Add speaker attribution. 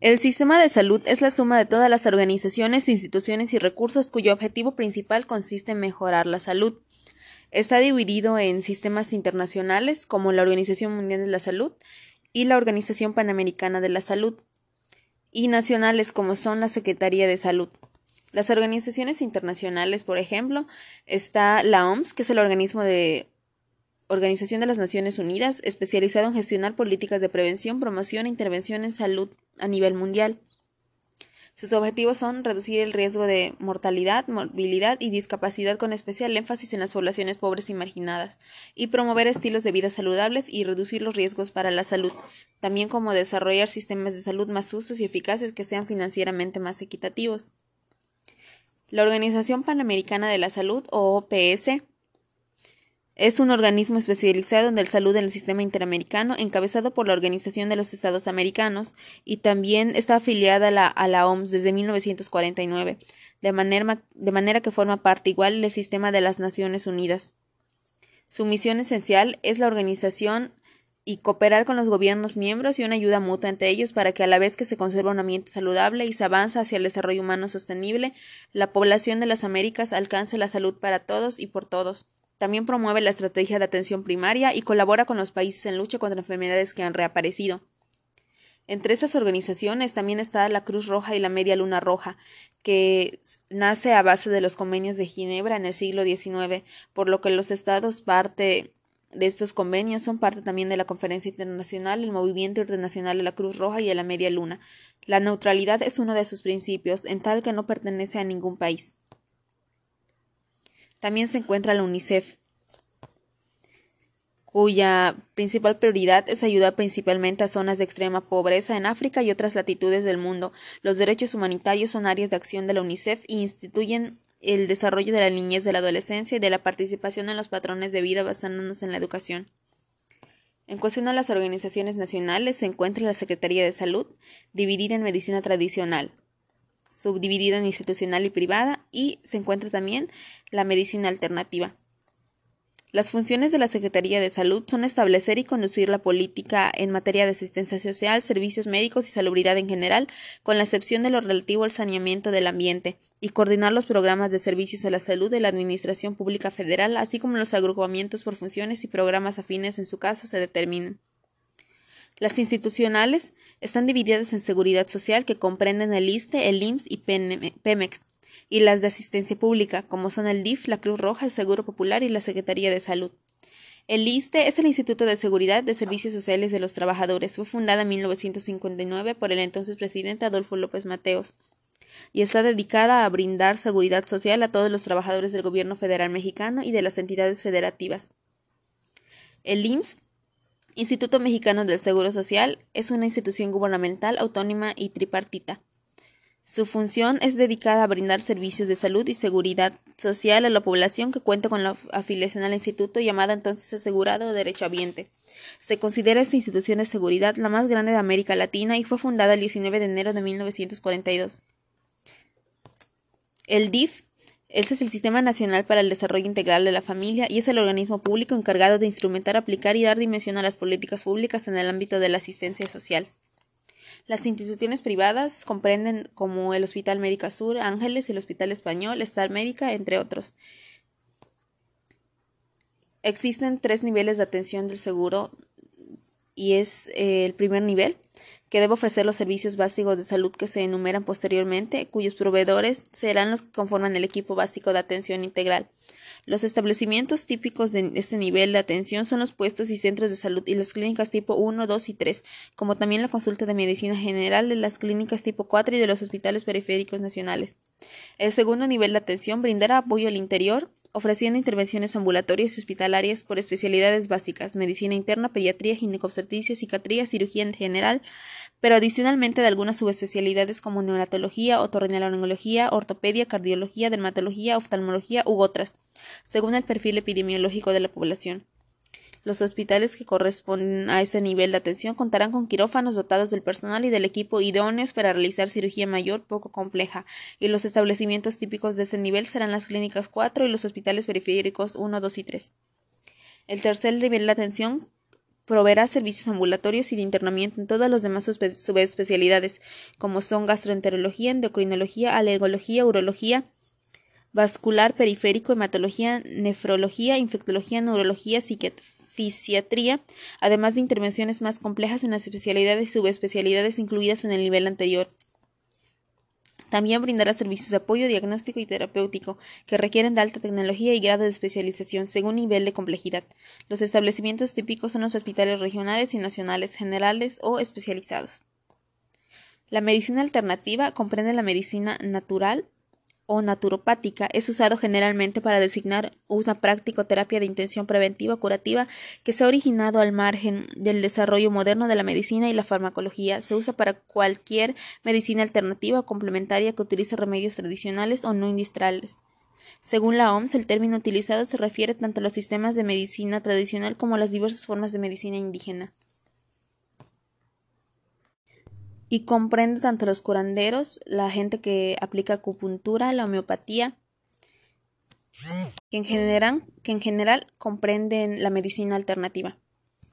Speaker 1: El sistema de salud es la suma de todas las organizaciones, instituciones y recursos cuyo objetivo principal consiste en mejorar la salud. Está dividido en sistemas internacionales como la Organización Mundial de la Salud y la Organización Panamericana de la Salud, y nacionales como son la Secretaría de Salud. Las organizaciones internacionales, por ejemplo, está la OMS, que es el organismo de Organización de las Naciones Unidas, especializado en gestionar políticas de prevención, promoción e intervención en salud a nivel mundial. Sus objetivos son reducir el riesgo de mortalidad, movilidad y discapacidad con especial énfasis en las poblaciones pobres y marginadas, y promover estilos de vida saludables y reducir los riesgos para la salud, también como desarrollar sistemas de salud más justos y eficaces que sean financieramente más equitativos. La Organización Panamericana de la Salud, o OPS, es un organismo especializado en la salud en el sistema interamericano, encabezado por la Organización de los Estados Americanos, y también está afiliada a la, a la OMS desde 1949, de manera, de manera que forma parte igual del sistema de las Naciones Unidas. Su misión esencial es la organización y cooperar con los gobiernos miembros y una ayuda mutua entre ellos para que a la vez que se conserva un ambiente saludable y se avanza hacia el desarrollo humano sostenible, la población de las Américas alcance la salud para todos y por todos. También promueve la estrategia de atención primaria y colabora con los países en lucha contra enfermedades que han reaparecido. Entre esas organizaciones también está la Cruz Roja y la Media Luna Roja, que nace a base de los convenios de Ginebra en el siglo XIX, por lo que los estados parte de estos convenios son parte también de la Conferencia Internacional, el Movimiento Internacional de la Cruz Roja y de la Media Luna. La neutralidad es uno de sus principios, en tal que no pertenece a ningún país. También se encuentra la UNICEF, cuya principal prioridad es ayudar principalmente a zonas de extrema pobreza en África y otras latitudes del mundo. Los derechos humanitarios son áreas de acción de la UNICEF y instituyen el desarrollo de la niñez, de la adolescencia y de la participación en los patrones de vida basándonos en la educación. En cuestión a las organizaciones nacionales se encuentra la Secretaría de Salud, dividida en medicina tradicional, subdividida en institucional y privada, y se encuentra también la medicina alternativa. Las funciones de la Secretaría de Salud son establecer y conducir la política en materia de asistencia social, servicios médicos y salubridad en general, con la excepción de lo relativo al saneamiento del ambiente, y coordinar los programas de servicios a la salud de la Administración Pública Federal, así como los agrupamientos por funciones y programas afines en su caso se determinen. Las institucionales están divididas en seguridad social, que comprenden el ISTE, el IMSS y PEMEX, y las de asistencia pública, como son el DIF, la Cruz Roja, el Seguro Popular y la Secretaría de Salud. El ISTE es el Instituto de Seguridad de Servicios Sociales de los Trabajadores. Fue fundada en 1959 por el entonces presidente Adolfo López Mateos y está dedicada a brindar seguridad social a todos los trabajadores del gobierno federal mexicano y de las entidades federativas. El IMSS Instituto Mexicano del Seguro Social es una institución gubernamental autónoma y tripartita. Su función es dedicada a brindar servicios de salud y seguridad social a la población que cuenta con la afiliación al instituto llamada entonces asegurado o derechohabiente. Se considera esta institución de seguridad la más grande de América Latina y fue fundada el 19 de enero de 1942. El DIF ese es el Sistema Nacional para el Desarrollo Integral de la Familia y es el organismo público encargado de instrumentar, aplicar y dar dimensión a las políticas públicas en el ámbito de la asistencia social. Las instituciones privadas comprenden como el Hospital Médica Sur, Ángeles, el Hospital Español, Star Médica, entre otros. Existen tres niveles de atención del seguro y es eh, el primer nivel, que debe ofrecer los servicios básicos de salud que se enumeran posteriormente, cuyos proveedores serán los que conforman el equipo básico de atención integral. Los establecimientos típicos de este nivel de atención son los puestos y centros de salud y las clínicas tipo 1, 2 y 3, como también la consulta de medicina general de las clínicas tipo 4 y de los hospitales periféricos nacionales. El segundo nivel de atención brindará apoyo al interior, ofreciendo intervenciones ambulatorias y hospitalarias por especialidades básicas, medicina interna, pediatría, ginecobstetricia, psiquiatría, cirugía en general, pero adicionalmente de algunas subespecialidades como neonatología, otorrinolaringología, ortopedia, cardiología, dermatología, oftalmología u otras, según el perfil epidemiológico de la población. Los hospitales que corresponden a ese nivel de atención contarán con quirófanos dotados del personal y del equipo idóneos para realizar cirugía mayor poco compleja, y los establecimientos típicos de ese nivel serán las clínicas 4 y los hospitales periféricos 1, 2 y 3. El tercer nivel de atención proveerá servicios ambulatorios y de internamiento en todas las demás subespecialidades, como son gastroenterología, endocrinología, alergología, urología, vascular, periférico, hematología, nefrología, infectología, neurología, fisiatría, además de intervenciones más complejas en las especialidades y subespecialidades incluidas en el nivel anterior. También brindará servicios de apoyo diagnóstico y terapéutico que requieren de alta tecnología y grado de especialización según nivel de complejidad. Los establecimientos típicos son los hospitales regionales y nacionales, generales o especializados. La medicina alternativa comprende la medicina natural, o naturopática es usado generalmente para designar una práctica o terapia de intención preventiva o curativa que se ha originado al margen del desarrollo moderno de la medicina y la farmacología. Se usa para cualquier medicina alternativa o complementaria que utilice remedios tradicionales o no industriales. Según la OMS, el término utilizado se refiere tanto a los sistemas de medicina tradicional como a las diversas formas de medicina indígena y comprende tanto los curanderos, la gente que aplica acupuntura, la homeopatía, que en general, que en general comprenden la medicina alternativa.